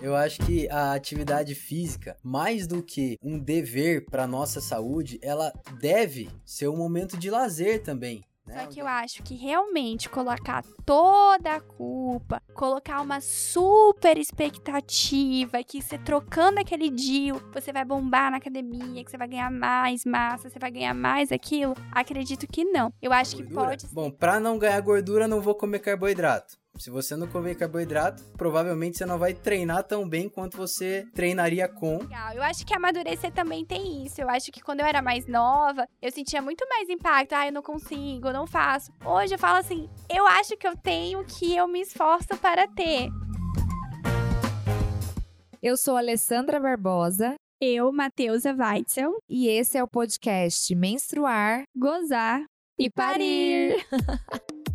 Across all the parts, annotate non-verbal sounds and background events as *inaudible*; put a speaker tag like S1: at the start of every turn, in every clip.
S1: Eu acho que a atividade física, mais do que um dever para nossa saúde, ela deve ser um momento de lazer também.
S2: Né? Só que eu acho que realmente colocar toda a culpa, colocar uma super expectativa que você trocando aquele deal, você vai bombar na academia, que você vai ganhar mais massa, você vai ganhar mais aquilo, acredito que não. Eu acho
S1: gordura?
S2: que pode.
S1: Bom, para não ganhar gordura, não vou comer carboidrato. Se você não comer carboidrato, provavelmente você não vai treinar tão bem quanto você treinaria com.
S2: Legal. Eu acho que amadurecer também tem isso. Eu acho que quando eu era mais nova, eu sentia muito mais impacto. Ah, eu não consigo, eu não faço. Hoje eu falo assim, eu acho que eu tenho o que eu me esforço para ter.
S3: Eu sou Alessandra Barbosa.
S2: Eu, Matheusa Weitzel.
S3: E esse é o podcast Menstruar,
S2: Gozar e, Parir. *laughs*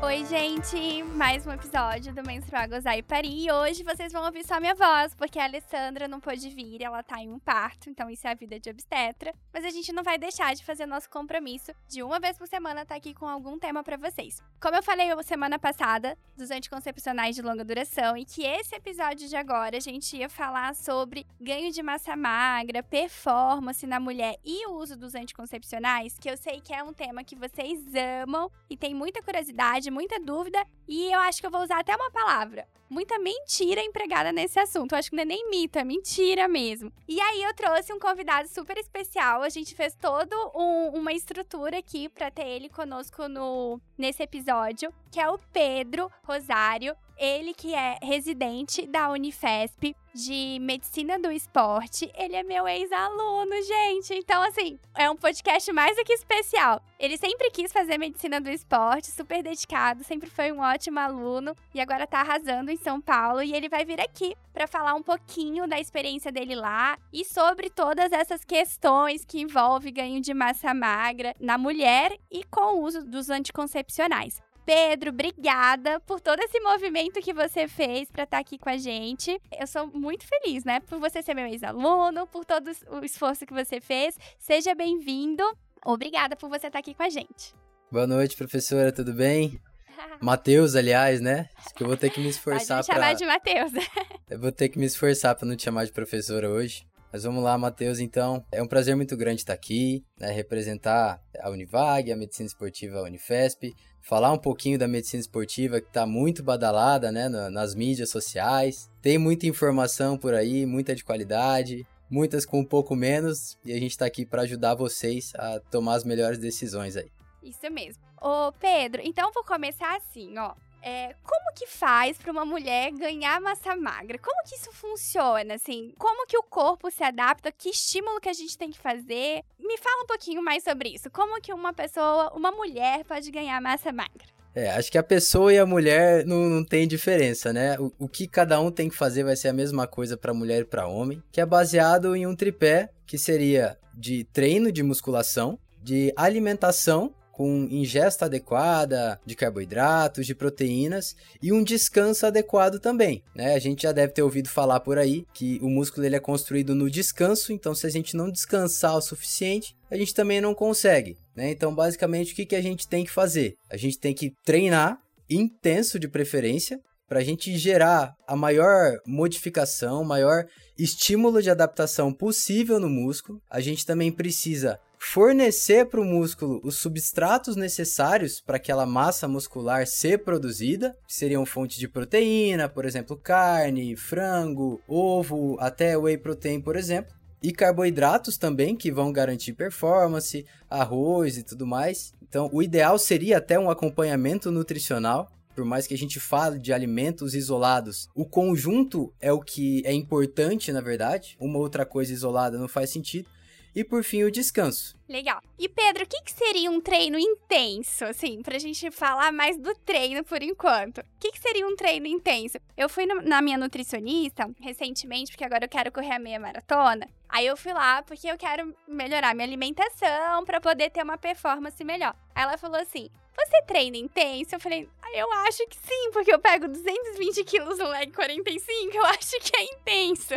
S2: Oi, gente! Mais um episódio do Menstruar, Gozar e Parir. E hoje vocês vão ouvir só minha voz, porque a Alessandra não pôde vir, ela tá em um parto, então isso é a vida de obstetra. Mas a gente não vai deixar de fazer nosso compromisso de uma vez por semana estar tá aqui com algum tema para vocês. Como eu falei semana passada, dos anticoncepcionais de longa duração, e que esse episódio de agora a gente ia falar sobre ganho de massa magra, performance na mulher e o uso dos anticoncepcionais, que eu sei que é um tema que vocês amam e tem muita curiosidade muita dúvida e eu acho que eu vou usar até uma palavra. Muita mentira empregada nesse assunto. Eu acho que não é nem mito, é mentira mesmo. E aí eu trouxe um convidado super especial. A gente fez toda um, uma estrutura aqui para ter ele conosco no, nesse episódio, que é o Pedro Rosário. Ele que é residente da Unifesp de Medicina do Esporte. Ele é meu ex-aluno, gente. Então, assim, é um podcast mais do que especial. Ele sempre quis fazer Medicina do Esporte, super dedicado, sempre foi um ótimo aluno e agora tá arrasando em São Paulo. E ele vai vir aqui para falar um pouquinho da experiência dele lá e sobre todas essas questões que envolvem ganho de massa magra na mulher e com o uso dos anticoncepcionais. Pedro, obrigada por todo esse movimento que você fez para estar tá aqui com a gente. Eu sou muito feliz, né? Por você ser meu ex-aluno, por todo o esforço que você fez. Seja bem-vindo. Obrigada por você estar tá aqui com a gente.
S1: Boa noite, professora, tudo bem? *laughs* Matheus, aliás, né? Acho que eu vou ter que me esforçar
S2: para chamar de Matheus. *laughs*
S1: eu vou ter que me esforçar para não te chamar de professora hoje. Mas vamos lá, Matheus, então. É um prazer muito grande estar aqui, né, representar a Univag, a Medicina Esportiva Unifesp, falar um pouquinho da medicina esportiva que está muito badalada né, nas mídias sociais. Tem muita informação por aí, muita de qualidade, muitas com um pouco menos, e a gente está aqui para ajudar vocês a tomar as melhores decisões aí.
S2: Isso mesmo. Ô, Pedro, então vou começar assim, ó é, como que faz para uma mulher ganhar massa magra? Como que isso funciona, assim? Como que o corpo se adapta? Que estímulo que a gente tem que fazer? Me fala um pouquinho mais sobre isso. Como que uma pessoa, uma mulher pode ganhar massa magra?
S1: É, acho que a pessoa e a mulher não, não tem diferença, né? O, o que cada um tem que fazer vai ser a mesma coisa para mulher e para homem, que é baseado em um tripé que seria de treino de musculação, de alimentação com ingesta adequada de carboidratos, de proteínas e um descanso adequado também. Né? A gente já deve ter ouvido falar por aí que o músculo ele é construído no descanso, então se a gente não descansar o suficiente, a gente também não consegue. Né? Então, basicamente, o que, que a gente tem que fazer? A gente tem que treinar intenso de preferência para a gente gerar a maior modificação, maior estímulo de adaptação possível no músculo. A gente também precisa fornecer para o músculo os substratos necessários para aquela massa muscular ser produzida, que seriam fontes de proteína, por exemplo, carne, frango, ovo, até whey protein, por exemplo. E carboidratos também, que vão garantir performance, arroz e tudo mais. Então, o ideal seria até um acompanhamento nutricional por mais que a gente fale de alimentos isolados, o conjunto é o que é importante, na verdade. Uma outra coisa isolada não faz sentido. E por fim, o descanso.
S2: Legal. E Pedro, o que, que seria um treino intenso, assim, pra gente falar mais do treino por enquanto? O que, que seria um treino intenso? Eu fui no, na minha nutricionista recentemente, porque agora eu quero correr a meia maratona. Aí eu fui lá porque eu quero melhorar minha alimentação para poder ter uma performance melhor. Ela falou assim: você treina intenso? Eu falei, ah, eu acho que sim, porque eu pego 220 quilos no leg 45, eu *laughs* acho que é intenso.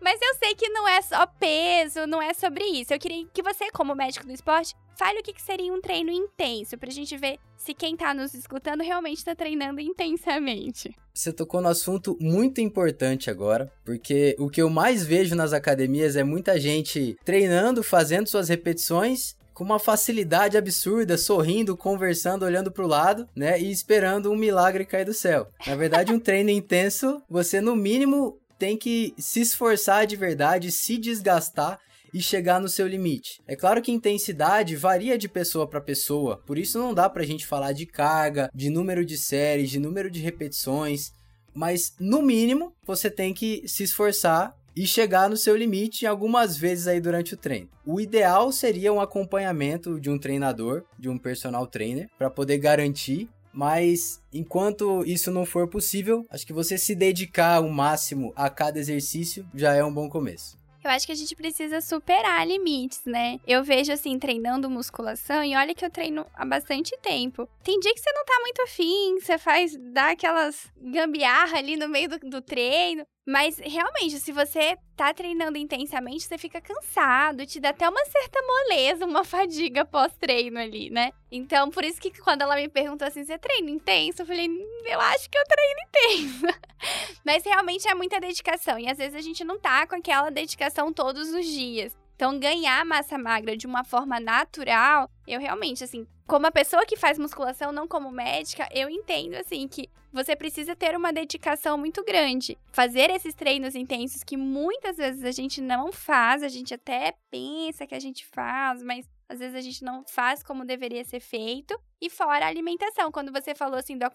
S2: Mas eu sei que não é só peso, não é sobre isso. Eu queria que você, como médico do esporte, fale o que seria um treino intenso, pra gente ver se quem tá nos escutando realmente tá treinando intensamente.
S1: Você tocou no assunto muito importante agora, porque o que eu mais vejo nas academias é muita gente treinando, fazendo suas repetições com uma facilidade absurda, sorrindo, conversando, olhando para o lado, né, e esperando um milagre cair do céu. Na verdade, um treino intenso, você no mínimo tem que se esforçar de verdade, se desgastar e chegar no seu limite. É claro que intensidade varia de pessoa para pessoa, por isso não dá pra gente falar de carga, de número de séries, de número de repetições, mas no mínimo você tem que se esforçar e chegar no seu limite algumas vezes aí durante o treino. O ideal seria um acompanhamento de um treinador, de um personal trainer, para poder garantir. Mas enquanto isso não for possível, acho que você se dedicar o máximo a cada exercício já é um bom começo.
S2: Eu acho que a gente precisa superar limites, né? Eu vejo assim, treinando musculação, e olha que eu treino há bastante tempo. Tem dia que você não tá muito afim, você faz, dá aquelas gambiarra ali no meio do, do treino. Mas realmente, se você tá treinando intensamente, você fica cansado, te dá até uma certa moleza, uma *laughs* fadiga pós-treino ali, né? Então, por isso que quando ela me perguntou assim, você treina intenso? Eu falei, hum, eu acho que eu treino intenso. *laughs* Mas realmente é muita dedicação. E às vezes a gente não tá com aquela dedicação todos os dias. Então, ganhar massa magra de uma forma natural, eu realmente, assim, como a pessoa que faz musculação, não como médica, eu entendo, assim, que você precisa ter uma dedicação muito grande. Fazer esses treinos intensos que muitas vezes a gente não faz, a gente até pensa que a gente faz, mas às vezes a gente não faz como deveria ser feito. E fora a alimentação, quando você falou assim do,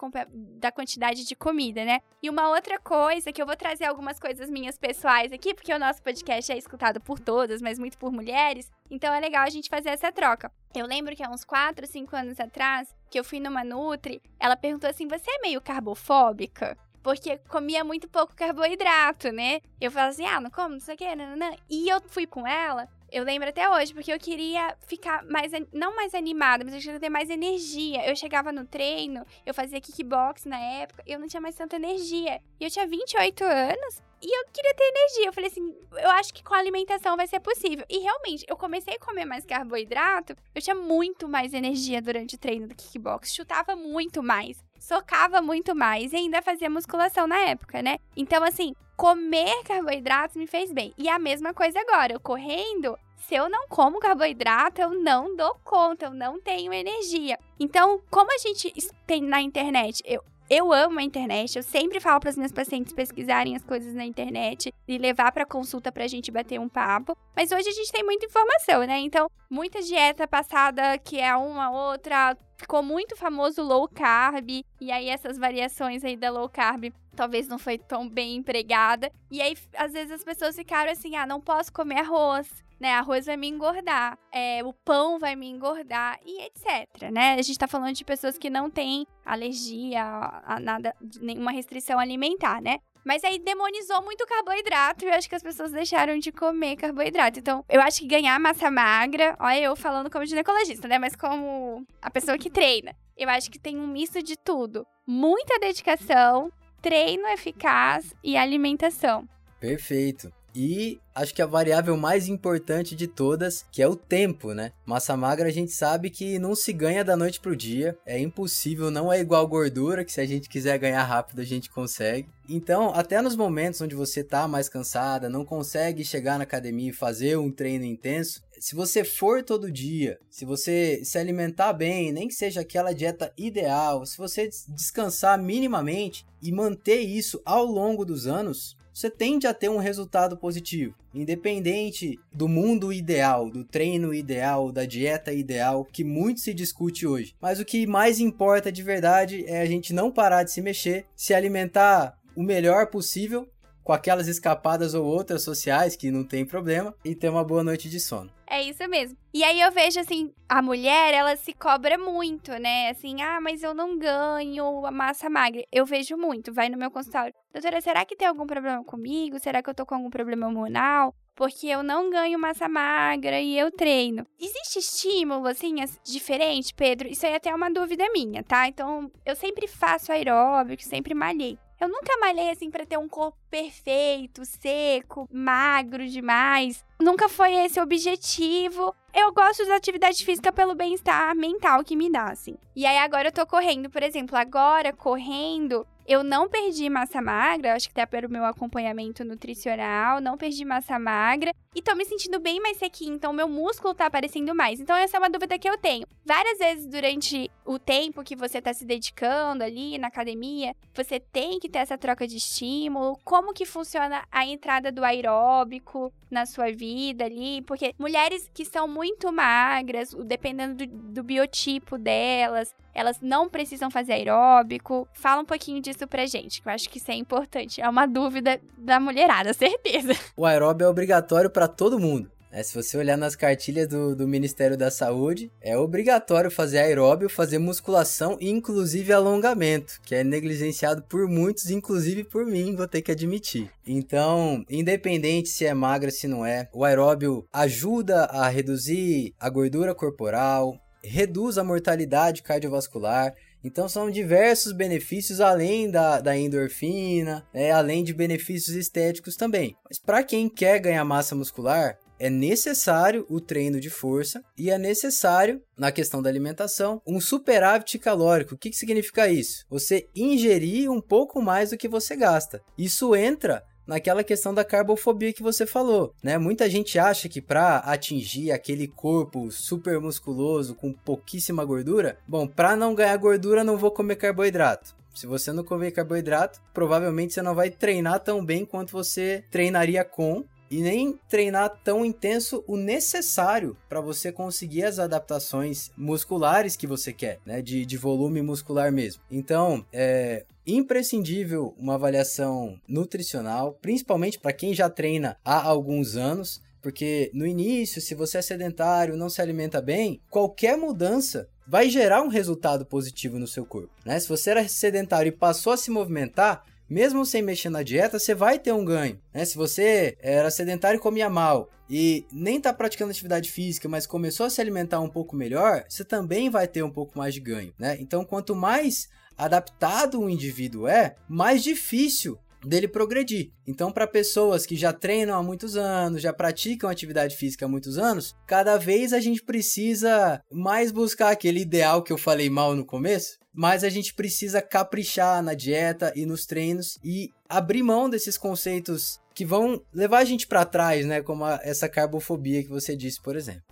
S2: da quantidade de comida, né? E uma outra coisa, que eu vou trazer algumas coisas minhas pessoais aqui, porque o nosso podcast é escutado por todas, mas muito por mulheres. Então é legal a gente fazer essa troca. Eu lembro que há uns 4, 5 anos atrás, que eu fui numa Nutri, ela perguntou assim: você é meio carbofóbica? porque comia muito pouco carboidrato, né? Eu falava assim, ah, não como, não sei o que, nananã. E eu fui com ela eu lembro até hoje, porque eu queria ficar mais, não mais animada, mas eu queria ter mais energia. Eu chegava no treino, eu fazia kickbox na época, eu não tinha mais tanta energia. E eu tinha 28 anos e eu queria ter energia. Eu falei assim, eu acho que com a alimentação vai ser possível. E realmente, eu comecei a comer mais carboidrato, eu tinha muito mais energia durante o treino do kickbox, chutava muito mais, socava muito mais e ainda fazia musculação na época, né? Então, assim, comer carboidratos me fez bem. E a mesma coisa agora, eu correndo, se eu não como carboidrato, eu não dou conta, eu não tenho energia. Então, como a gente tem na internet, eu, eu amo a internet, eu sempre falo para as minhas pacientes pesquisarem as coisas na internet e levar para consulta para a gente bater um papo. Mas hoje a gente tem muita informação, né? Então, muita dieta passada que é uma outra, ficou muito famoso low carb, e aí essas variações aí da low carb talvez não foi tão bem empregada. E aí, às vezes, as pessoas ficaram assim: ah, não posso comer arroz. Né, arroz vai me engordar, é, o pão vai me engordar e etc, né? A gente tá falando de pessoas que não têm alergia a nada, nenhuma restrição alimentar, né? Mas aí demonizou muito o carboidrato e eu acho que as pessoas deixaram de comer carboidrato. Então, eu acho que ganhar massa magra, olha eu falando como ginecologista, né? Mas como a pessoa que treina. Eu acho que tem um misto de tudo. Muita dedicação, treino eficaz e alimentação.
S1: Perfeito. E acho que a variável mais importante de todas, que é o tempo, né? Massa magra a gente sabe que não se ganha da noite pro dia, é impossível, não é igual gordura, que se a gente quiser ganhar rápido a gente consegue. Então, até nos momentos onde você tá mais cansada, não consegue chegar na academia e fazer um treino intenso, se você for todo dia, se você se alimentar bem, nem que seja aquela dieta ideal, se você descansar minimamente e manter isso ao longo dos anos, você tende a ter um resultado positivo. Independente do mundo ideal, do treino ideal, da dieta ideal, que muito se discute hoje. Mas o que mais importa de verdade é a gente não parar de se mexer, se alimentar o melhor possível, com aquelas escapadas ou outras sociais que não tem problema, e ter uma boa noite de sono.
S2: É isso mesmo. E aí eu vejo assim, a mulher, ela se cobra muito, né? Assim, ah, mas eu não ganho a massa magra. Eu vejo muito, vai no meu consultório. Doutora, será que tem algum problema comigo? Será que eu tô com algum problema hormonal? porque eu não ganho massa magra e eu treino. Existe estímulo, assim, diferente, Pedro? Isso aí é até uma dúvida minha, tá? Então, eu sempre faço aeróbico, sempre malhei. Eu nunca malhei assim para ter um corpo perfeito, seco, magro demais. Nunca foi esse o objetivo. Eu gosto da atividade física pelo bem-estar mental que me dá, assim. E aí agora eu tô correndo, por exemplo, agora correndo, eu não perdi massa magra, acho que até pelo meu acompanhamento nutricional, não perdi massa magra e tô me sentindo bem mais sequinho, então meu músculo tá aparecendo mais. Então essa é uma dúvida que eu tenho. Várias vezes durante o tempo que você tá se dedicando ali na academia, você tem que ter essa troca de estímulo. Como que funciona a entrada do aeróbico na sua vida ali? Porque mulheres que são muito magras, dependendo do, do biotipo delas, elas não precisam fazer aeróbico. Fala um pouquinho disso pra gente, que eu acho que isso é importante. É uma dúvida da mulherada, *laughs* certeza.
S1: O aeróbio é obrigatório para todo mundo. É, se você olhar nas cartilhas do, do, Ministério da Saúde, é obrigatório fazer aeróbio, fazer musculação e inclusive alongamento, que é negligenciado por muitos, inclusive por mim, vou ter que admitir. Então, independente se é magra, se não é, o aeróbio ajuda a reduzir a gordura corporal, reduz a mortalidade cardiovascular. Então são diversos benefícios além da, da endorfina, né, além de benefícios estéticos também. Mas para quem quer ganhar massa muscular, é necessário o treino de força e é necessário, na questão da alimentação, um superávit calórico. O que, que significa isso? Você ingerir um pouco mais do que você gasta. Isso entra naquela questão da carbofobia que você falou, né? Muita gente acha que para atingir aquele corpo super musculoso com pouquíssima gordura, bom, para não ganhar gordura não vou comer carboidrato. Se você não comer carboidrato, provavelmente você não vai treinar tão bem quanto você treinaria com e nem treinar tão intenso o necessário para você conseguir as adaptações musculares que você quer, né? De, de volume muscular mesmo. Então, é imprescindível uma avaliação nutricional, principalmente para quem já treina há alguns anos. Porque no início, se você é sedentário, não se alimenta bem, qualquer mudança vai gerar um resultado positivo no seu corpo. Né? Se você era sedentário e passou a se movimentar, mesmo sem mexer na dieta, você vai ter um ganho. Né? Se você era sedentário e comia mal e nem está praticando atividade física, mas começou a se alimentar um pouco melhor, você também vai ter um pouco mais de ganho. Né? Então, quanto mais adaptado o indivíduo é, mais difícil dele progredir. Então, para pessoas que já treinam há muitos anos, já praticam atividade física há muitos anos, cada vez a gente precisa mais buscar aquele ideal que eu falei mal no começo, mas a gente precisa caprichar na dieta e nos treinos e abrir mão desses conceitos que vão levar a gente para trás, né, como a, essa carbofobia que você disse, por exemplo.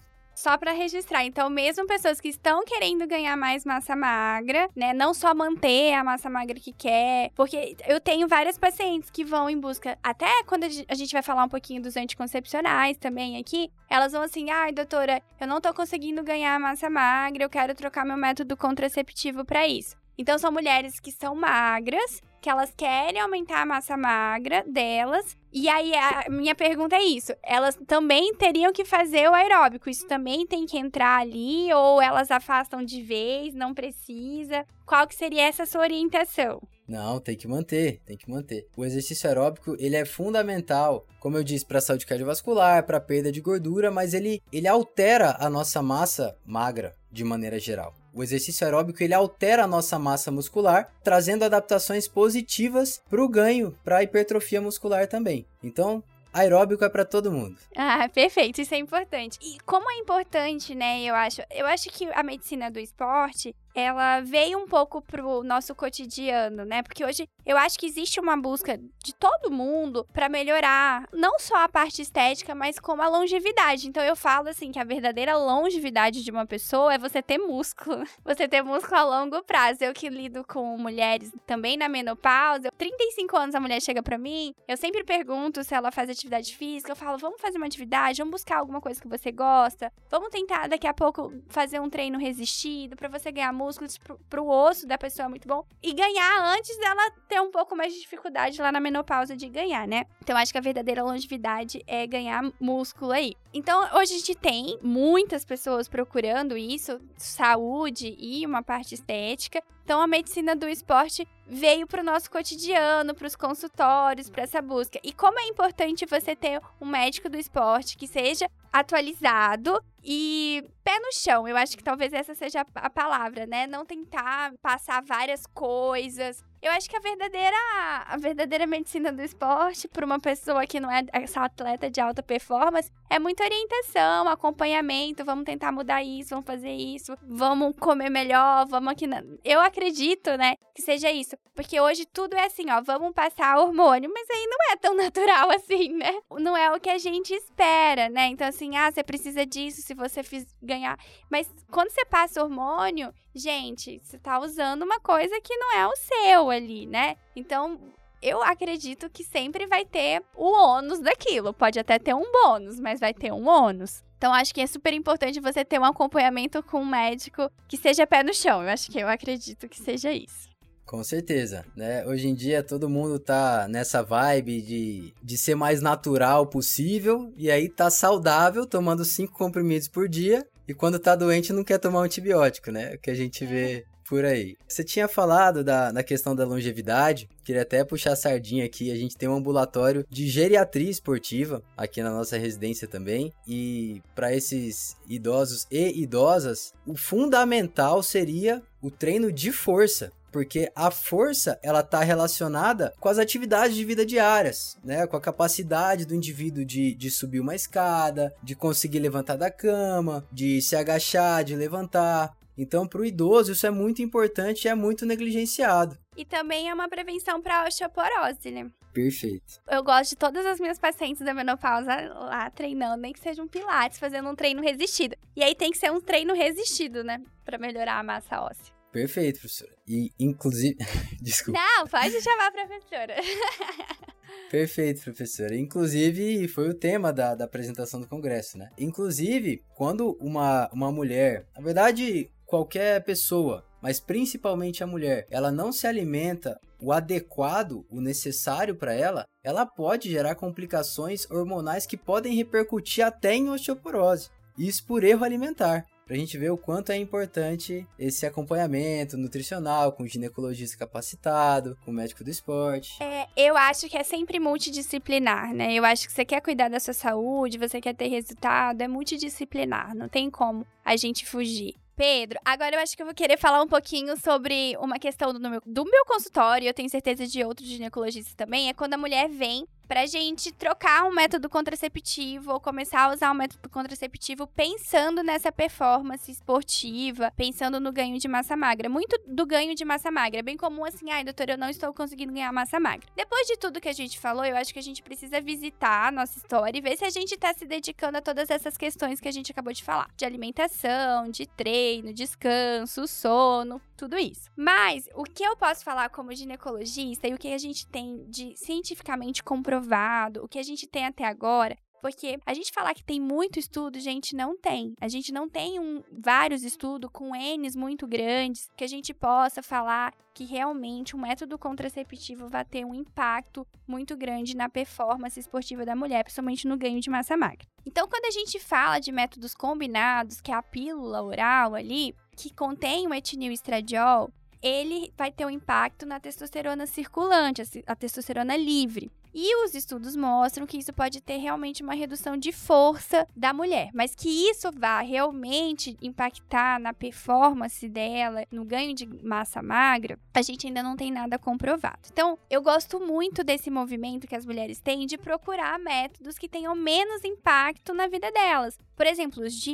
S2: Só para registrar, então, mesmo pessoas que estão querendo ganhar mais massa magra, né? Não só manter a massa magra que quer, porque eu tenho várias pacientes que vão em busca, até quando a gente vai falar um pouquinho dos anticoncepcionais também aqui, elas vão assim: ai, doutora, eu não tô conseguindo ganhar massa magra, eu quero trocar meu método contraceptivo para isso. Então, são mulheres que são magras, que elas querem aumentar a massa magra delas. E aí, a minha pergunta é isso: elas também teriam que fazer o aeróbico? Isso também tem que entrar ali? Ou elas afastam de vez, não precisa? Qual que seria essa sua orientação?
S1: Não, tem que manter, tem que manter. O exercício aeróbico, ele é fundamental, como eu disse, para a saúde cardiovascular, para perda de gordura, mas ele, ele altera a nossa massa magra de maneira geral. O exercício aeróbico ele altera a nossa massa muscular, trazendo adaptações positivas para o ganho, para a hipertrofia muscular também. Então, aeróbico é para todo mundo.
S2: Ah, perfeito, isso é importante. E como é importante, né, eu acho, eu acho que a medicina do esporte, ela veio um pouco pro nosso cotidiano, né? Porque hoje eu acho que existe uma busca de todo mundo para melhorar não só a parte estética, mas como a longevidade. Então eu falo assim que a verdadeira longevidade de uma pessoa é você ter músculo. *laughs* Você ter músculo a longo prazo. Eu que lido com mulheres também na menopausa, 35 anos a mulher chega para mim, eu sempre pergunto se ela faz atividade física, eu falo: "Vamos fazer uma atividade, vamos buscar alguma coisa que você gosta. Vamos tentar daqui a pouco fazer um treino resistido para você ganhar músculo músculos pro, pro osso da pessoa é muito bom. E ganhar antes dela ter um pouco mais de dificuldade lá na menopausa de ganhar, né? Então acho que a verdadeira longevidade é ganhar músculo aí. Então, hoje a gente tem muitas pessoas procurando isso, saúde e uma parte estética. Então, a medicina do esporte veio para o nosso cotidiano, para os consultórios, para essa busca. E como é importante você ter um médico do esporte que seja atualizado e pé no chão. Eu acho que talvez essa seja a palavra, né? Não tentar passar várias coisas. Eu acho que a verdadeira, a verdadeira medicina do esporte para uma pessoa que não é essa atleta de alta performance é muita orientação, acompanhamento, vamos tentar mudar isso, vamos fazer isso, vamos comer melhor, vamos aqui na... Eu acredito, né, que seja isso, porque hoje tudo é assim, ó, vamos passar hormônio, mas aí não é tão *laughs* natural assim, né? Não é o que a gente espera, né? Então assim, ah, você precisa disso se você fiz ganhar, mas quando você passa hormônio, gente, você tá usando uma coisa que não é o seu ali, né? Então, eu acredito que sempre vai ter o ônus daquilo. Pode até ter um bônus, mas vai ter um ônus. Então, acho que é super importante você ter um acompanhamento com um médico que seja pé no chão. Eu acho que eu acredito que seja isso.
S1: Com certeza, né? Hoje em dia todo mundo tá nessa vibe de, de ser mais natural possível e aí tá saudável, tomando cinco comprimidos por dia e quando tá doente não quer tomar um antibiótico, né? Que a gente vê por aí. Você tinha falado da, da questão da longevidade, queria até puxar a sardinha aqui. A gente tem um ambulatório de geriatria esportiva aqui na nossa residência também. E para esses idosos e idosas, o fundamental seria o treino de força porque a força ela está relacionada com as atividades de vida diárias, né? Com a capacidade do indivíduo de, de subir uma escada, de conseguir levantar da cama, de se agachar, de levantar. Então, para o idoso, isso é muito importante e é muito negligenciado.
S2: E também é uma prevenção para osteoporose, né?
S1: Perfeito.
S2: Eu gosto de todas as minhas pacientes da menopausa lá treinando, nem que seja um pilates, fazendo um treino resistido. E aí tem que ser um treino resistido, né? Para melhorar a massa óssea.
S1: Perfeito, professora. E, inclusive. *laughs* Desculpa.
S2: Não, pode chamar a professora.
S1: Perfeito, professora. Inclusive, foi o tema da, da apresentação do congresso, né? Inclusive, quando uma, uma mulher, na verdade, qualquer pessoa, mas principalmente a mulher, ela não se alimenta o adequado, o necessário para ela, ela pode gerar complicações hormonais que podem repercutir até em osteoporose. Isso por erro alimentar para a gente ver o quanto é importante esse acompanhamento nutricional com ginecologista capacitado, com médico do esporte.
S2: É, eu acho que é sempre multidisciplinar, né? Eu acho que você quer cuidar da sua saúde, você quer ter resultado, é multidisciplinar, não tem como a gente fugir. Pedro, agora eu acho que eu vou querer falar um pouquinho sobre uma questão do meu, do meu consultório, eu tenho certeza de outros ginecologistas também, é quando a mulher vem pra gente trocar um método contraceptivo ou começar a usar um método contraceptivo pensando nessa performance esportiva, pensando no ganho de massa magra. Muito do ganho de massa magra. É bem comum assim, ai, doutora, eu não estou conseguindo ganhar massa magra. Depois de tudo que a gente falou, eu acho que a gente precisa visitar a nossa história e ver se a gente está se dedicando a todas essas questões que a gente acabou de falar: de alimentação, de treino, descanso, sono, tudo isso. Mas o que eu posso falar como ginecologista e o que a gente tem de cientificamente comprovado, o que a gente tem até agora, porque a gente falar que tem muito estudo, gente, não tem. A gente não tem um, vários estudos com N's muito grandes que a gente possa falar que realmente um método contraceptivo vai ter um impacto muito grande na performance esportiva da mulher, principalmente no ganho de massa magra. Então, quando a gente fala de métodos combinados, que é a pílula oral ali, que contém o etinil estradiol, ele vai ter um impacto na testosterona circulante, a testosterona livre. E os estudos mostram que isso pode ter realmente uma redução de força da mulher, mas que isso vá realmente impactar na performance dela, no ganho de massa magra, a gente ainda não tem nada comprovado. Então, eu gosto muito desse movimento que as mulheres têm de procurar métodos que tenham menos impacto na vida delas. Por exemplo, os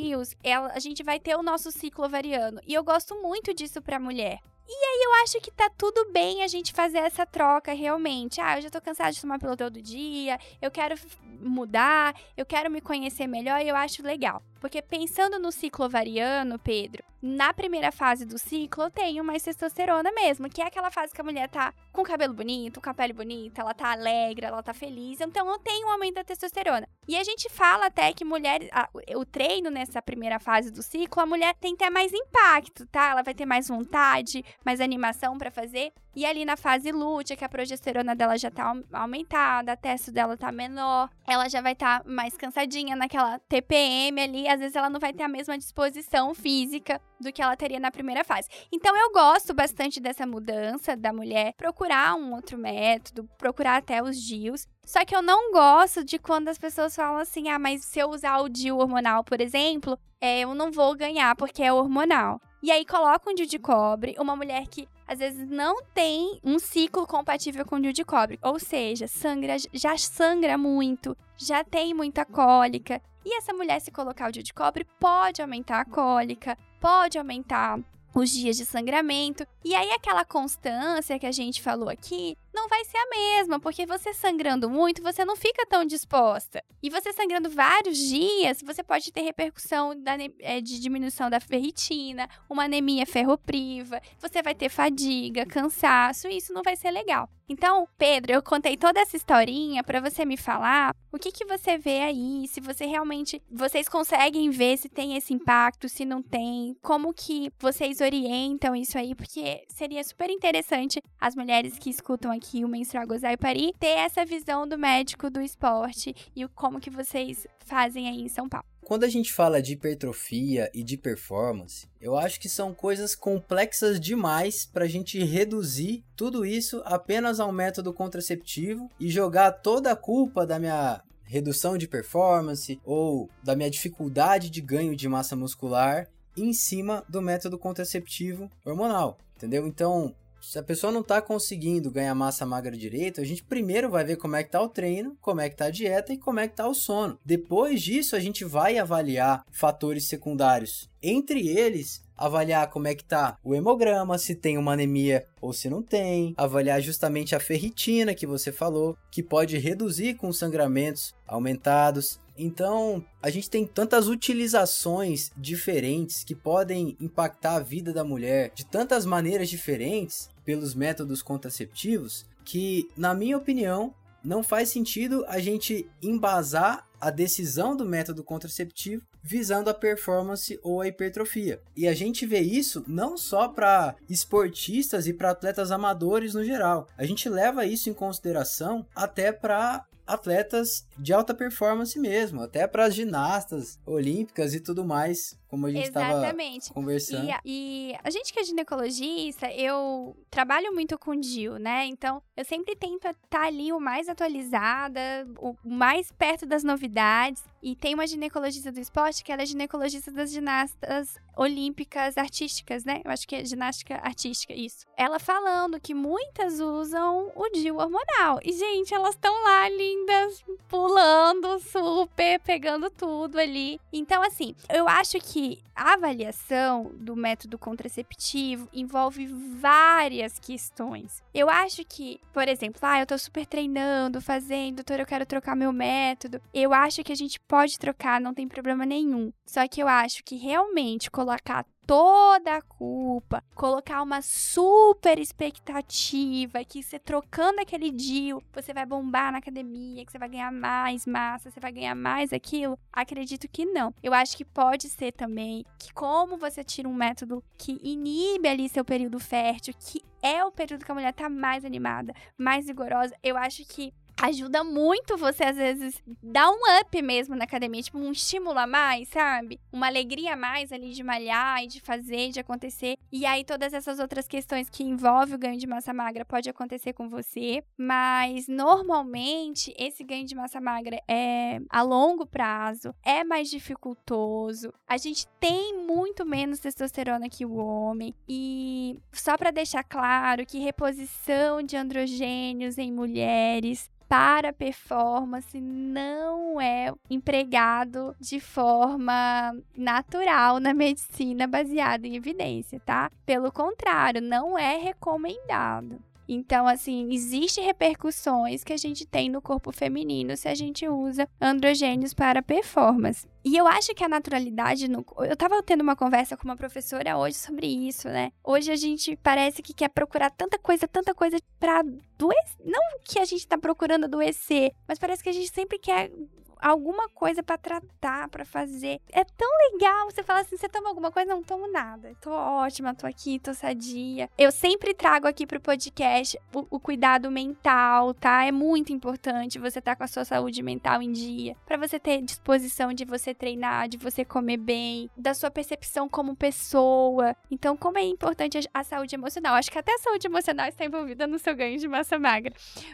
S2: ela, a gente vai ter o nosso ciclo ovariano, e eu gosto muito disso para mulher. E aí eu acho que tá tudo bem a gente fazer essa troca realmente. Ah, eu já tô cansada de tomar pílula todo dia, eu quero mudar, eu quero me conhecer melhor e eu acho legal. Porque pensando no ciclo ovariano, Pedro, na primeira fase do ciclo eu tenho mais testosterona mesmo, que é aquela fase que a mulher tá com cabelo bonito, com a pele bonita, ela tá alegre, ela tá feliz, então eu tenho um aumento da testosterona. E a gente fala até que mulheres, o treino nessa primeira fase do ciclo, a mulher tem ter mais impacto, tá? Ela vai ter mais vontade, mais animação para fazer. E ali na fase lútea, que a progesterona dela já tá aumentada, a testo dela tá menor, ela já vai estar tá mais cansadinha naquela TPM ali, às vezes ela não vai ter a mesma disposição física do que ela teria na primeira fase. Então eu gosto bastante dessa mudança da mulher procurar um outro método, procurar até os DIUs. Só que eu não gosto de quando as pessoas falam assim: ah, mas se eu usar o DIU hormonal, por exemplo, é, eu não vou ganhar porque é hormonal. E aí coloca um DIU de cobre, uma mulher que às vezes não tem um ciclo compatível com o DIU de cobre, ou seja, sangra, já sangra muito, já tem muita cólica. E essa mulher se colocar o DIU de cobre pode aumentar a cólica, pode aumentar os dias de sangramento. E aí aquela constância que a gente falou aqui não vai ser a mesma, porque você sangrando muito, você não fica tão disposta. E você sangrando vários dias, você pode ter repercussão da, é, de diminuição da ferritina, uma anemia ferropriva, você vai ter fadiga, cansaço, e isso não vai ser legal. Então, Pedro, eu contei toda essa historinha para você me falar o que que você vê aí, se você realmente vocês conseguem ver se tem esse impacto, se não tem, como que vocês orientam isso aí, porque seria super interessante as mulheres que escutam aqui o Menstrual Gozar e Parir ter essa visão do médico do esporte e como que vocês fazem aí em São Paulo.
S1: Quando a gente fala de hipertrofia e de performance, eu acho que são coisas complexas demais para a gente reduzir tudo isso apenas ao método contraceptivo e jogar toda a culpa da minha redução de performance ou da minha dificuldade de ganho de massa muscular em cima do método contraceptivo hormonal, entendeu? Então, se a pessoa não está conseguindo ganhar massa magra direito, a gente primeiro vai ver como é que tá o treino, como é que tá a dieta e como é que tá o sono. Depois disso, a gente vai avaliar fatores secundários. Entre eles, avaliar como é que tá o hemograma, se tem uma anemia ou se não tem, avaliar justamente a ferritina que você falou, que pode reduzir com sangramentos aumentados. Então, a gente tem tantas utilizações diferentes que podem impactar a vida da mulher de tantas maneiras diferentes pelos métodos contraceptivos que, na minha opinião, não faz sentido a gente embasar a decisão do método contraceptivo visando a performance ou a hipertrofia. E a gente vê isso não só para esportistas e para atletas amadores no geral. A gente leva isso em consideração até para atletas de alta performance mesmo, até para as ginastas olímpicas e tudo mais, como a gente estava conversando.
S2: E, e, a gente que é ginecologista, eu trabalho muito com DIU, né? Então, eu sempre tento estar tá ali o mais atualizada, o mais perto das novidades. E tem uma ginecologista do esporte que ela é ginecologista das ginastas olímpicas artísticas, né? Eu acho que é ginástica artística, isso. Ela falando que muitas usam o DIU hormonal. E, gente, elas estão lá lindas, pulando super, pegando tudo ali. Então, assim, eu acho que a avaliação do método contraceptivo envolve várias questões. Eu acho que, por exemplo, ah, eu tô super treinando, fazendo, doutor, eu quero trocar meu método. Eu acho que a gente pode trocar, não tem problema nenhum. Só que eu acho que realmente colocar toda a culpa, colocar uma super expectativa que você trocando aquele deal, você vai bombar na academia, que você vai ganhar mais massa, você vai ganhar mais aquilo, acredito que não. Eu acho que pode ser também que como você tira um método que inibe ali seu período fértil, que é o período que a mulher tá mais animada, mais vigorosa, eu acho que ajuda muito você, às vezes, dar um up mesmo na academia, tipo, um estímulo a mais, sabe? Uma alegria a mais ali de malhar e de fazer, de acontecer. E aí, todas essas outras questões que envolvem o ganho de massa magra pode acontecer com você, mas normalmente esse ganho de massa magra é a longo prazo, é mais dificultoso. A gente tem muito menos testosterona que o homem. E só para deixar claro que reposição de androgênios em mulheres para performance não é empregado de forma natural na medicina baseada em evidência, tá? Pelo contrário, não é recomendado. Então, assim, existe repercussões que a gente tem no corpo feminino se a gente usa androgênios para performance. E eu acho que a naturalidade no... Eu tava tendo uma conversa com uma professora hoje sobre isso, né? Hoje a gente parece que quer procurar tanta coisa, tanta coisa pra adoecer. Não que a gente tá procurando adoecer, mas parece que a gente sempre quer alguma coisa para tratar, para fazer. É tão legal. Você fala assim: você toma alguma coisa? Não tomo nada. Tô ótima, tô aqui, tô sadia. Eu sempre trago aqui pro podcast o, o cuidado mental, tá? É muito importante você tá com a sua saúde mental em dia, para você ter disposição de você treinar, de você comer bem, da sua percepção como pessoa. Então, como é importante a, a saúde emocional? Acho que até a saúde emocional está envolvida no seu ganho de massa magra.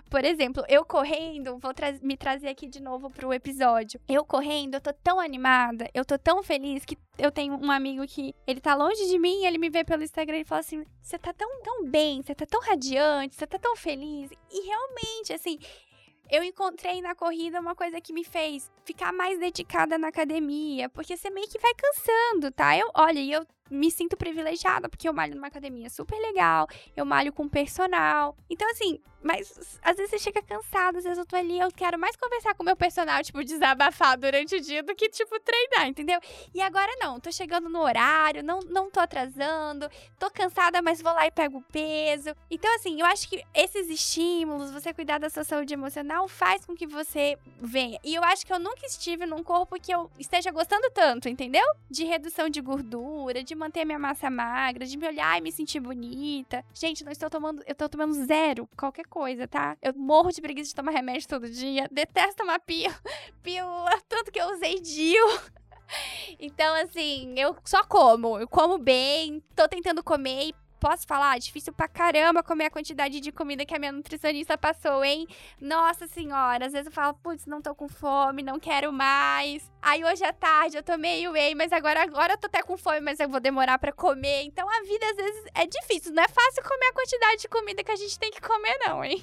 S2: Por exemplo, eu correndo, vou tra me trazer aqui de novo pro episódio. Eu correndo, eu tô tão animada, eu tô tão feliz que eu tenho um amigo que ele tá longe de mim, ele me vê pelo Instagram e fala assim: "Você tá tão tão bem, você tá tão radiante, você tá tão feliz". E realmente, assim, eu encontrei na corrida uma coisa que me fez ficar mais dedicada na academia, porque você meio que vai cansando, tá? Eu, olha, eu me sinto privilegiada, porque eu malho numa academia super legal, eu malho com personal. Então, assim, mas às vezes você chega cansado, às vezes eu tô ali, eu quero mais conversar com o meu personal, tipo, desabafar durante o dia do que, tipo, treinar, entendeu? E agora não, tô chegando no horário, não, não tô atrasando, tô cansada, mas vou lá e pego o peso. Então, assim, eu acho que esses estímulos, você cuidar da sua saúde emocional, faz com que você venha. E eu acho que eu nunca estive num corpo que eu esteja gostando tanto, entendeu? De redução de gordura, de manter minha massa magra, de me olhar e me sentir bonita. Gente, não estou tomando, eu tô tomando zero qualquer coisa, tá? Eu morro de preguiça de tomar remédio todo dia, detesto tomar pílula, *laughs* pílula tanto que eu usei DIU. *laughs* Então, assim, eu só como. Eu como bem, tô tentando comer e posso falar, difícil pra caramba comer a quantidade de comida que a minha nutricionista passou, hein? Nossa senhora, às vezes eu falo, putz, não tô com fome, não quero mais. Aí hoje à tarde eu tomei whey, mas agora, agora eu tô até com fome, mas eu vou demorar para comer. Então a vida às vezes é difícil, não é fácil comer a quantidade de comida que a gente tem que comer, não, hein?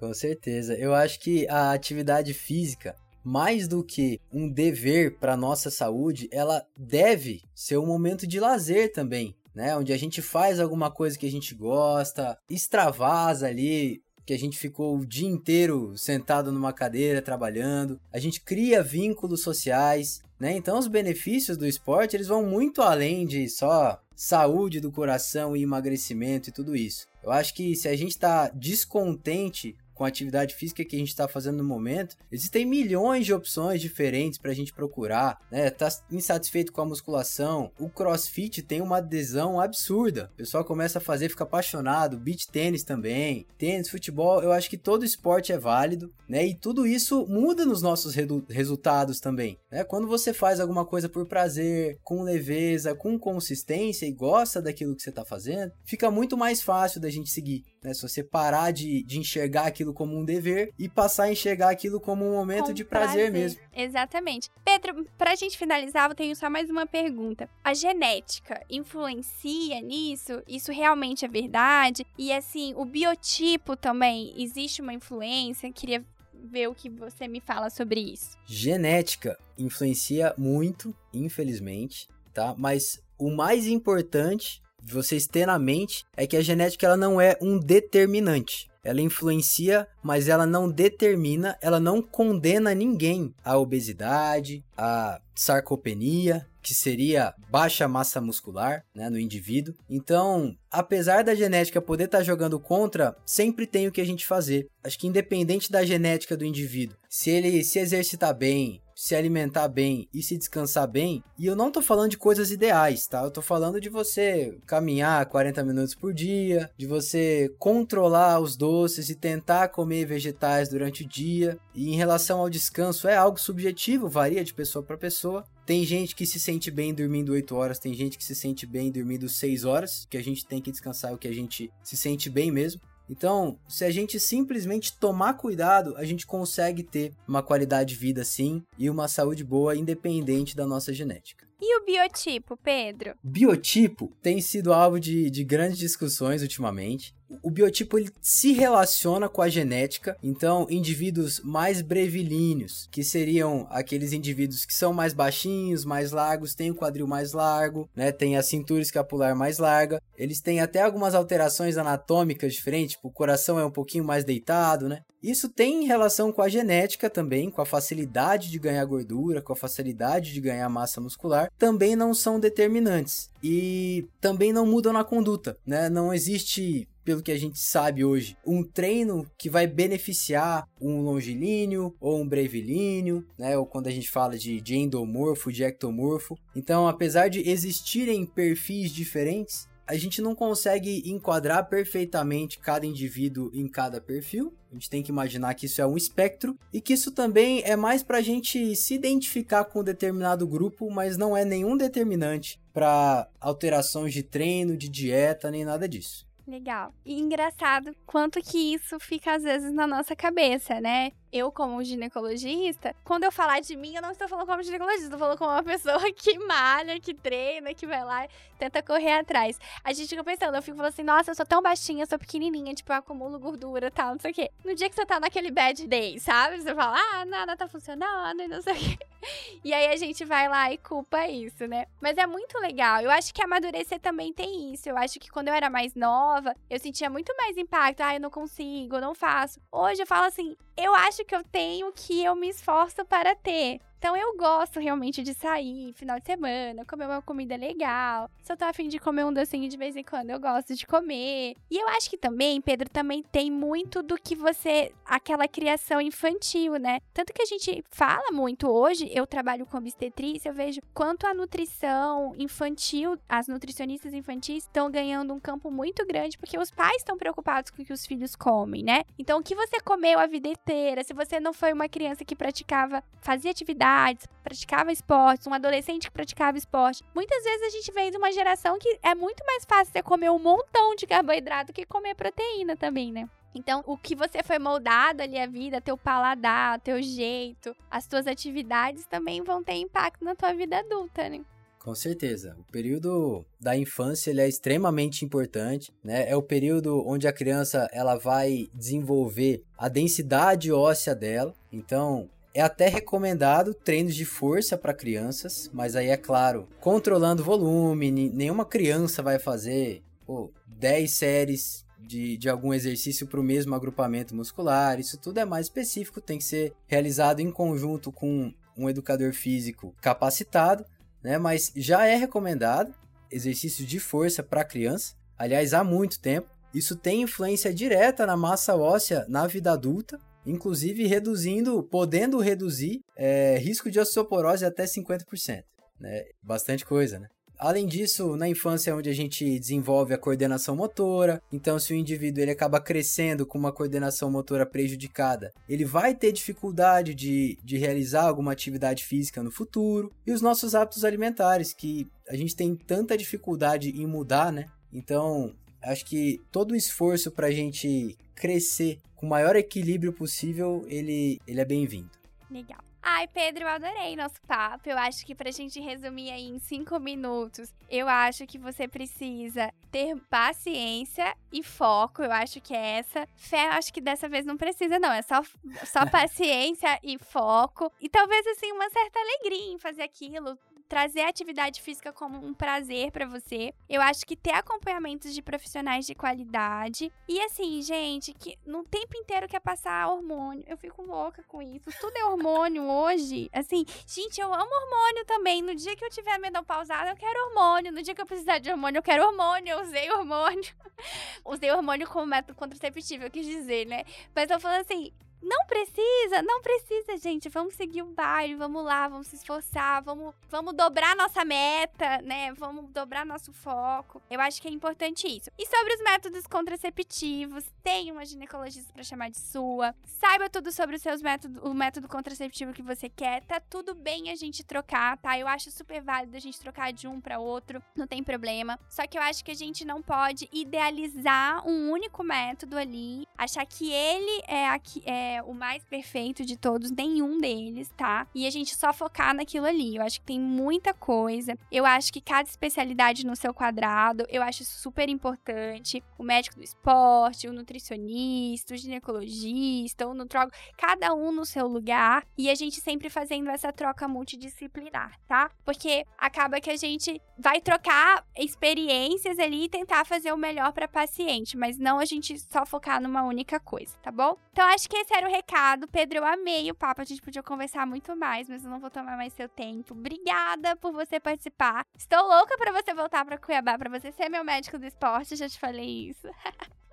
S1: Com certeza. Eu acho que a atividade física mais do que um dever para nossa saúde, ela deve ser um momento de lazer também né? Onde a gente faz alguma coisa que a gente gosta, extravasa ali, que a gente ficou o dia inteiro sentado numa cadeira trabalhando. A gente cria vínculos sociais, né? Então os benefícios do esporte, eles vão muito além de só saúde do coração e emagrecimento e tudo isso. Eu acho que se a gente está descontente com a atividade física que a gente está fazendo no momento, existem milhões de opções diferentes para a gente procurar, né? Tá insatisfeito com a musculação, o CrossFit tem uma adesão absurda. O pessoal começa a fazer, fica apaixonado, beach tênis também, tênis, futebol, eu acho que todo esporte é válido, né? E tudo isso muda nos nossos resultados também, né? Quando você faz alguma coisa por prazer, com leveza, com consistência e gosta daquilo que você está fazendo, fica muito mais fácil da gente seguir, né? Se você parar de, de enxergar aquilo aquilo como um dever e passar a enxergar aquilo como um momento de prazer, prazer, mesmo.
S2: Exatamente. Pedro, pra gente finalizar, eu tenho só mais uma pergunta. A genética influencia nisso? Isso realmente é verdade? E assim, o biotipo também, existe uma influência? Queria ver o que você me fala sobre isso.
S1: Genética influencia muito, infelizmente, tá? Mas o mais importante de vocês ter na mente é que a genética ela não é um determinante ela influencia, mas ela não determina, ela não condena ninguém à obesidade, à sarcopenia, que seria baixa massa muscular né, no indivíduo. Então, apesar da genética poder estar tá jogando contra, sempre tem o que a gente fazer. Acho que independente da genética do indivíduo, se ele se exercitar bem, se alimentar bem e se descansar bem. E eu não tô falando de coisas ideais, tá? Eu tô falando de você caminhar 40 minutos por dia, de você controlar os doces e tentar comer vegetais durante o dia. E em relação ao descanso, é algo subjetivo, varia de pessoa para pessoa. Tem gente que se sente bem dormindo 8 horas, tem gente que se sente bem dormindo 6 horas, que a gente tem que descansar o que a gente se sente bem mesmo. Então, se a gente simplesmente tomar cuidado, a gente consegue ter uma qualidade de vida sim e uma saúde boa independente da nossa genética.
S2: E o biotipo, Pedro?
S1: Biotipo tem sido alvo de, de grandes discussões ultimamente o biotipo ele se relaciona com a genética, então indivíduos mais brevilíneos, que seriam aqueles indivíduos que são mais baixinhos, mais largos, têm o quadril mais largo, né, tem a cintura escapular mais larga, eles têm até algumas alterações anatômicas diferentes, tipo, o coração é um pouquinho mais deitado, né? Isso tem relação com a genética também, com a facilidade de ganhar gordura, com a facilidade de ganhar massa muscular, também não são determinantes e também não mudam na conduta, né? Não existe pelo que a gente sabe hoje, um treino que vai beneficiar um longilíneo ou um brevilíneo, né? Ou quando a gente fala de, de endomorfo, de ectomorfo. Então, apesar de existirem perfis diferentes, a gente não consegue enquadrar perfeitamente cada indivíduo em cada perfil. A gente tem que imaginar que isso é um espectro e que isso também é mais para a gente se identificar com um determinado grupo, mas não é nenhum determinante para alterações de treino, de dieta, nem nada disso.
S2: Legal. E engraçado quanto que isso fica às vezes na nossa cabeça, né? Eu, como ginecologista, quando eu falar de mim, eu não estou falando como ginecologista, estou falando como uma *laughs* pessoa que malha, que treina, que vai lá e tenta correr atrás. A gente fica pensando, eu fico falando assim, nossa, eu sou tão baixinha, eu sou pequenininha, tipo, eu acumulo gordura e tal, não sei o quê. No dia que você tá naquele bad day, sabe? Você fala, ah, nada tá funcionando e não sei o quê. *laughs* E aí a gente vai lá e culpa isso, né? Mas é muito legal. Eu acho que amadurecer também tem isso. Eu acho que quando eu era mais nova, eu sentia muito mais impacto. Ah, eu não consigo, eu não faço. Hoje eu falo assim, eu acho que eu tenho que eu me esforço para ter. Então eu gosto realmente de sair final de semana, comer uma comida legal. Se eu tô afim de comer um docinho de vez em quando, eu gosto de comer. E eu acho que também, Pedro, também tem muito do que você. aquela criação infantil, né? Tanto que a gente fala muito hoje, eu trabalho com obstetrícia, eu vejo quanto a nutrição infantil, as nutricionistas infantis estão ganhando um campo muito grande, porque os pais estão preocupados com o que os filhos comem, né? Então, o que você comeu a vida inteira, se você não foi uma criança que praticava, fazia atividade atividades, praticava esportes, um adolescente que praticava esporte. Muitas vezes a gente vem de uma geração que é muito mais fácil você comer um montão de carboidrato que comer proteína também, né? Então, o que você foi moldado ali a vida, teu paladar, teu jeito, as tuas atividades também vão ter impacto na tua vida adulta, né?
S1: Com certeza. O período da infância ele é extremamente importante, né? É o período onde a criança ela vai desenvolver a densidade óssea dela. Então, é até recomendado treinos de força para crianças, mas aí é claro, controlando volume, nenhuma criança vai fazer pô, 10 séries de, de algum exercício para o mesmo agrupamento muscular. Isso tudo é mais específico, tem que ser realizado em conjunto com um educador físico capacitado, né? Mas já é recomendado exercícios de força para criança. Aliás, há muito tempo. Isso tem influência direta na massa óssea na vida adulta inclusive reduzindo, podendo reduzir é, risco de osteoporose até 50%. Né? Bastante coisa, né? Além disso, na infância é onde a gente desenvolve a coordenação motora, então se o indivíduo ele acaba crescendo com uma coordenação motora prejudicada, ele vai ter dificuldade de, de realizar alguma atividade física no futuro. E os nossos hábitos alimentares, que a gente tem tanta dificuldade em mudar, né? Então, acho que todo o esforço para a gente crescer com o maior equilíbrio possível, ele, ele é bem-vindo.
S2: Legal. Ai, Pedro, eu adorei nosso papo. Eu acho que pra gente resumir aí em cinco minutos, eu acho que você precisa ter paciência e foco. Eu acho que é essa. Fé, acho que dessa vez não precisa, não. É só, só *laughs* paciência e foco. E talvez, assim, uma certa alegria em fazer aquilo trazer a atividade física como um prazer para você. Eu acho que ter acompanhamentos de profissionais de qualidade. E assim, gente, que no tempo inteiro quer passar hormônio. Eu fico louca com isso. Tudo é hormônio *laughs* hoje. Assim, gente, eu amo hormônio também. No dia que eu tiver menopausa, eu quero hormônio. No dia que eu precisar de hormônio, eu quero hormônio. Eu usei hormônio. *laughs* usei hormônio como método contraceptivo, eu quis dizer, né? Mas eu falo assim, não precisa, não precisa, gente. Vamos seguir o baile, vamos lá, vamos se esforçar, vamos, vamos dobrar nossa meta, né? Vamos dobrar nosso foco. Eu acho que é importante isso. E sobre os métodos contraceptivos, tem uma ginecologista para chamar de sua. Saiba tudo sobre os seus métodos, o método contraceptivo que você quer. Tá tudo bem a gente trocar, tá? Eu acho super válido a gente trocar de um para outro, não tem problema. Só que eu acho que a gente não pode idealizar um único método ali, achar que ele é, aqui, é o mais perfeito de todos, nenhum deles, tá? E a gente só focar naquilo ali. Eu acho que tem muita coisa. Eu acho que cada especialidade no seu quadrado, eu acho super importante. O médico do esporte, o nutricionista, o ginecologista, o nutrólogo, cada um no seu lugar. E a gente sempre fazendo essa troca multidisciplinar, tá? Porque acaba que a gente vai trocar experiências ali e tentar fazer o melhor para paciente, mas não a gente só focar numa única coisa, tá bom? Então acho que esse era o recado. Pedro, eu amei o papo. A gente podia conversar muito mais, mas eu não vou tomar mais seu tempo. Obrigada por você participar. Estou louca para você voltar para Cuiabá, para você ser meu médico do esporte. Já te falei isso. *laughs*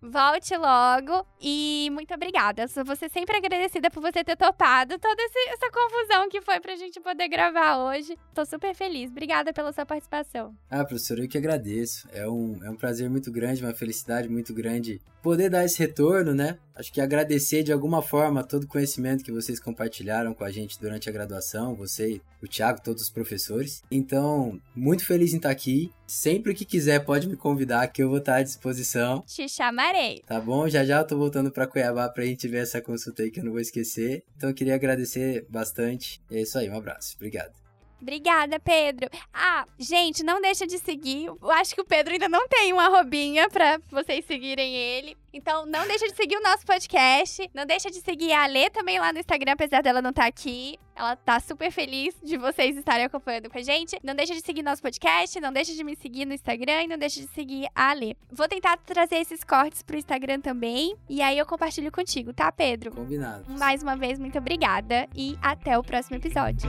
S2: Volte logo e muito obrigada. Sou você sempre agradecida por você ter topado toda essa confusão que foi pra gente poder gravar hoje. Tô super feliz. Obrigada pela sua participação.
S1: Ah, professor, eu que agradeço. É um, é um prazer muito grande, uma felicidade muito grande poder dar esse retorno, né? Acho que agradecer de alguma forma todo o conhecimento que vocês compartilharam com a gente durante a graduação, você, o Thiago, todos os professores. Então, muito feliz em estar aqui. Sempre que quiser, pode me convidar que eu vou estar à disposição.
S2: Te chamarei.
S1: Tá bom? Já já eu tô voltando para Cuiabá pra gente ver essa consulta aí que eu não vou esquecer. Então, eu queria agradecer bastante. E é isso aí, um abraço. Obrigado.
S2: Obrigada, Pedro. Ah, gente, não deixa de seguir. Eu acho que o Pedro ainda não tem uma arrobinha pra vocês seguirem ele. Então, não deixa de seguir o nosso podcast. Não deixa de seguir a Lê também lá no Instagram, apesar dela não estar tá aqui. Ela tá super feliz de vocês estarem acompanhando com a gente. Não deixa de seguir nosso podcast, não deixa de me seguir no Instagram e não deixa de seguir a Lê. Vou tentar trazer esses cortes pro Instagram também. E aí eu compartilho contigo, tá, Pedro?
S1: Combinado.
S2: Mais uma vez, muito obrigada e até o próximo episódio.